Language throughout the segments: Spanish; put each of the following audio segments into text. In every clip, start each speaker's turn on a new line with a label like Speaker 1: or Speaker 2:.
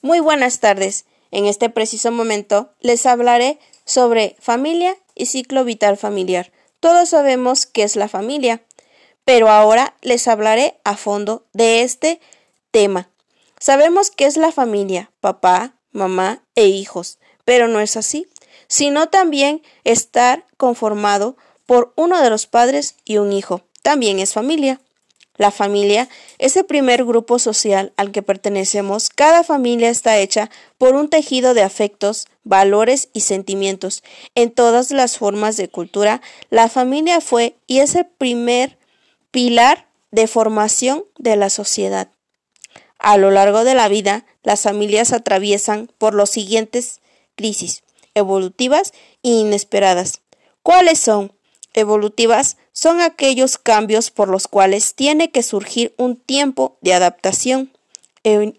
Speaker 1: Muy buenas tardes. En este preciso momento les hablaré sobre familia y ciclo vital familiar. Todos sabemos qué es la familia, pero ahora les hablaré a fondo de este tema. Sabemos qué es la familia, papá, mamá e hijos, pero no es así, sino también estar conformado por uno de los padres y un hijo. También es familia. La familia es el primer grupo social al que pertenecemos. Cada familia está hecha por un tejido de afectos, valores y sentimientos. En todas las formas de cultura, la familia fue y es el primer pilar de formación de la sociedad. A lo largo de la vida, las familias atraviesan por los siguientes crisis evolutivas e inesperadas. ¿Cuáles son? Evolutivas son aquellos cambios por los cuales tiene que surgir un tiempo de adaptación.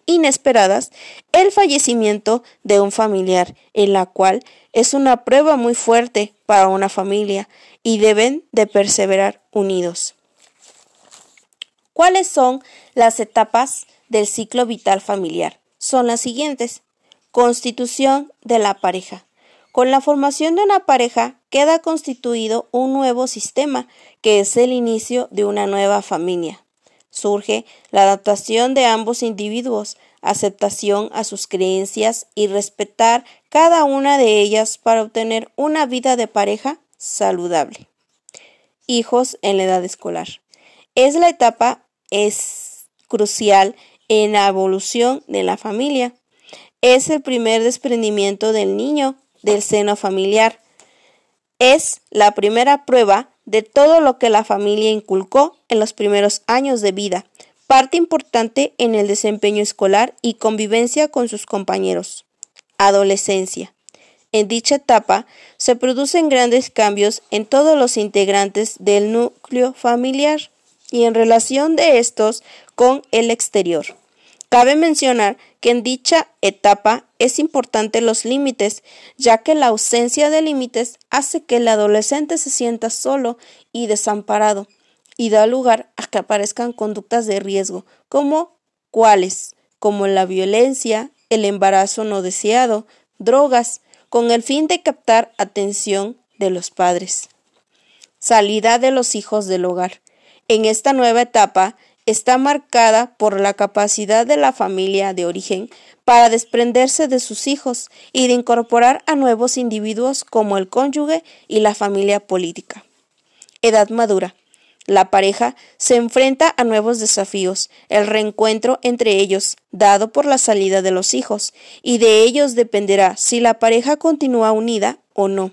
Speaker 1: inesperadas, el fallecimiento de un familiar, en la cual es una prueba muy fuerte para una familia y deben de perseverar unidos. ¿Cuáles son las etapas del ciclo vital familiar? Son las siguientes. Constitución de la pareja. Con la formación de una pareja queda constituido un nuevo sistema, que es el inicio de una nueva familia. Surge la adaptación de ambos individuos, aceptación a sus creencias y respetar cada una de ellas para obtener una vida de pareja saludable. Hijos en la edad escolar. Es la etapa es crucial en la evolución de la familia. Es el primer desprendimiento del niño del seno familiar. Es la primera prueba de todo lo que la familia inculcó en los primeros años de vida, parte importante en el desempeño escolar y convivencia con sus compañeros. Adolescencia. En dicha etapa se producen grandes cambios en todos los integrantes del núcleo familiar y en relación de estos con el exterior. Cabe mencionar que en dicha etapa es importante los límites, ya que la ausencia de límites hace que el adolescente se sienta solo y desamparado y da lugar a que aparezcan conductas de riesgo, como cuáles, como la violencia, el embarazo no deseado, drogas, con el fin de captar atención de los padres. Salida de los hijos del hogar. En esta nueva etapa, está marcada por la capacidad de la familia de origen para desprenderse de sus hijos y de incorporar a nuevos individuos como el cónyuge y la familia política. Edad madura. La pareja se enfrenta a nuevos desafíos, el reencuentro entre ellos, dado por la salida de los hijos, y de ellos dependerá si la pareja continúa unida o no.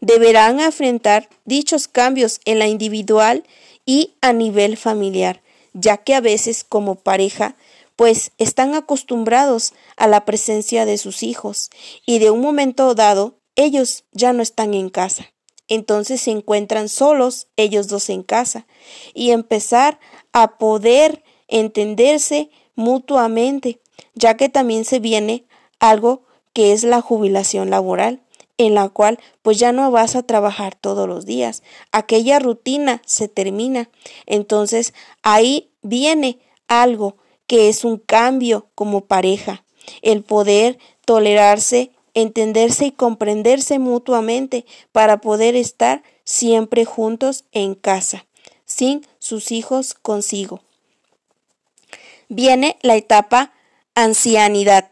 Speaker 1: Deberán enfrentar dichos cambios en la individual y a nivel familiar, ya que a veces como pareja pues están acostumbrados a la presencia de sus hijos y de un momento dado ellos ya no están en casa. Entonces se encuentran solos ellos dos en casa y empezar a poder entenderse mutuamente, ya que también se viene algo que es la jubilación laboral en la cual pues ya no vas a trabajar todos los días. Aquella rutina se termina. Entonces ahí viene algo que es un cambio como pareja. El poder tolerarse, entenderse y comprenderse mutuamente para poder estar siempre juntos en casa, sin sus hijos consigo. Viene la etapa ancianidad.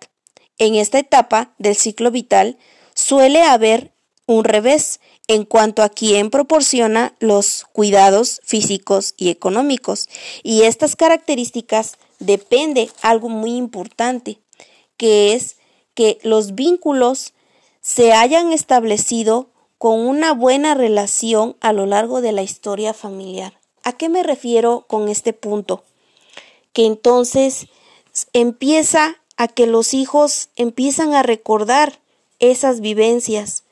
Speaker 1: En esta etapa del ciclo vital suele haber un revés en cuanto a quién proporciona los cuidados físicos y económicos. Y estas características depende algo muy importante, que es que los vínculos se hayan establecido con una buena relación a lo largo de la historia familiar. ¿A qué me refiero con este punto? Que entonces empieza a que los hijos empiezan a recordar esas vivencias,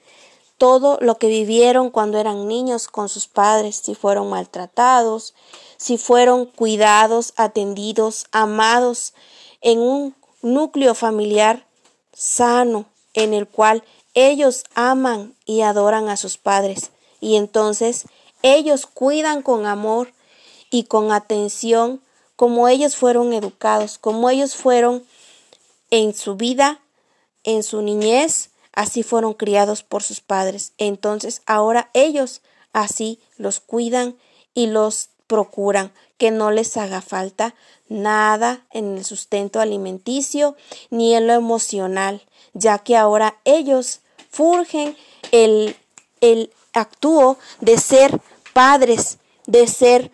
Speaker 1: todo lo que vivieron cuando eran niños con sus padres, si fueron maltratados, si fueron cuidados, atendidos, amados en un núcleo familiar sano en el cual ellos aman y adoran a sus padres. Y entonces ellos cuidan con amor y con atención como ellos fueron educados, como ellos fueron en su vida, en su niñez, así fueron criados por sus padres. Entonces ahora ellos así los cuidan y los procuran que no les haga falta nada en el sustento alimenticio ni en lo emocional, ya que ahora ellos furgen el, el actúo de ser padres, de ser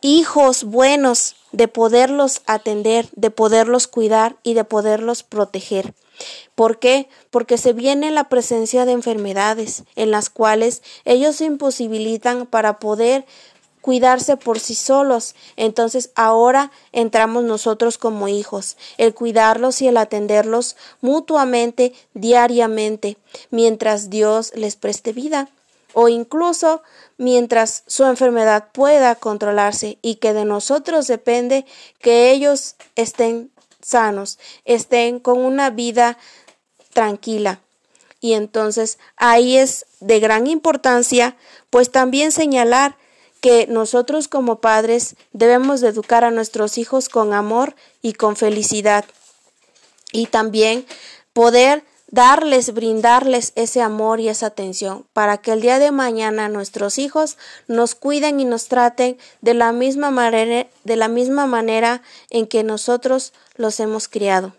Speaker 1: hijos buenos, de poderlos atender, de poderlos cuidar y de poderlos proteger. ¿Por qué? Porque se viene la presencia de enfermedades en las cuales ellos se imposibilitan para poder cuidarse por sí solos. Entonces ahora entramos nosotros como hijos, el cuidarlos y el atenderlos mutuamente, diariamente, mientras Dios les preste vida o incluso mientras su enfermedad pueda controlarse y que de nosotros depende que ellos estén sanos, estén con una vida tranquila. Y entonces ahí es de gran importancia pues también señalar que nosotros como padres debemos de educar a nuestros hijos con amor y con felicidad y también poder darles, brindarles ese amor y esa atención para que el día de mañana nuestros hijos nos cuiden y nos traten de la misma manera, de la misma manera en que nosotros los hemos criado.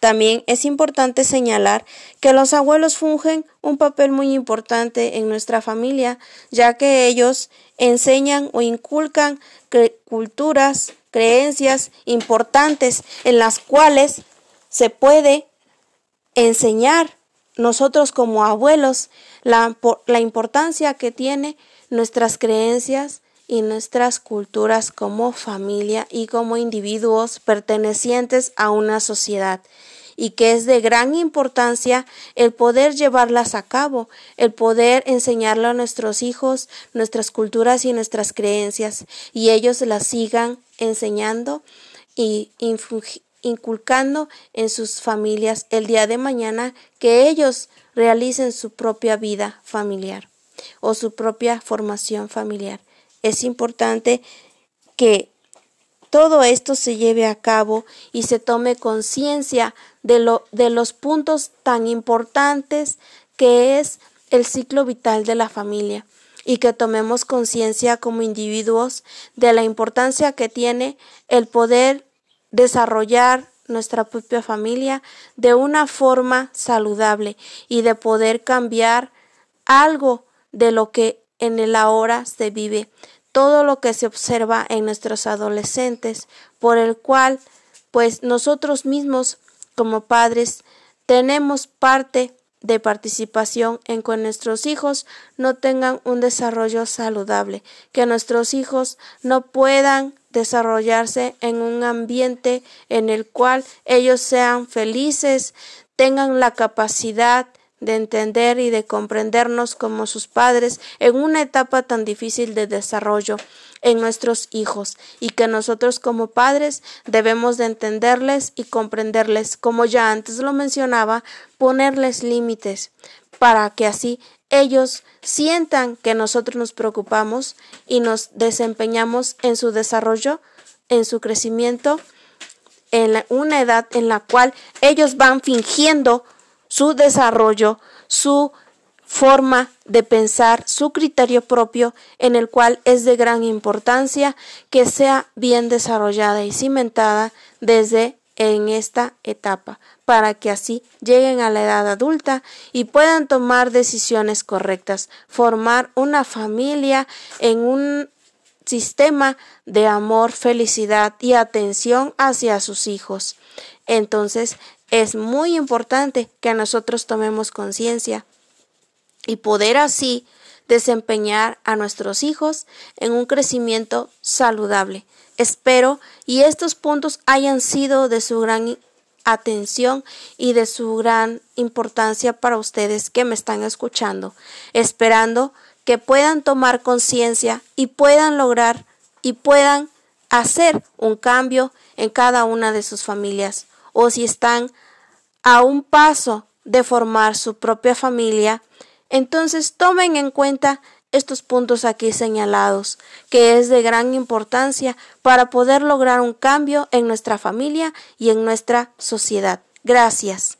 Speaker 1: También es importante señalar que los abuelos fungen un papel muy importante en nuestra familia, ya que ellos enseñan o inculcan culturas, creencias importantes en las cuales se puede enseñar nosotros como abuelos la, la importancia que tiene nuestras creencias y nuestras culturas como familia y como individuos pertenecientes a una sociedad. Y que es de gran importancia el poder llevarlas a cabo, el poder enseñarle a nuestros hijos nuestras culturas y nuestras creencias y ellos las sigan enseñando y inculcando en sus familias el día de mañana que ellos realicen su propia vida familiar o su propia formación familiar. Es importante que todo esto se lleve a cabo y se tome conciencia de, lo, de los puntos tan importantes que es el ciclo vital de la familia y que tomemos conciencia como individuos de la importancia que tiene el poder desarrollar nuestra propia familia de una forma saludable y de poder cambiar algo de lo que en el ahora se vive, todo lo que se observa en nuestros adolescentes, por el cual pues nosotros mismos como padres tenemos parte de participación en que nuestros hijos no tengan un desarrollo saludable, que nuestros hijos no puedan desarrollarse en un ambiente en el cual ellos sean felices, tengan la capacidad de entender y de comprendernos como sus padres en una etapa tan difícil de desarrollo en nuestros hijos y que nosotros como padres debemos de entenderles y comprenderles, como ya antes lo mencionaba, ponerles límites para que así ellos sientan que nosotros nos preocupamos y nos desempeñamos en su desarrollo, en su crecimiento, en una edad en la cual ellos van fingiendo su desarrollo, su forma de pensar, su criterio propio, en el cual es de gran importancia que sea bien desarrollada y cimentada desde en esta etapa, para que así lleguen a la edad adulta y puedan tomar decisiones correctas, formar una familia en un sistema de amor, felicidad y atención hacia sus hijos. Entonces, es muy importante que nosotros tomemos conciencia y poder así desempeñar a nuestros hijos en un crecimiento saludable. Espero y estos puntos hayan sido de su gran atención y de su gran importancia para ustedes que me están escuchando, esperando que puedan tomar conciencia y puedan lograr y puedan hacer un cambio en cada una de sus familias o si están a un paso de formar su propia familia, entonces tomen en cuenta estos puntos aquí señalados, que es de gran importancia para poder lograr un cambio en nuestra familia y en nuestra sociedad. Gracias.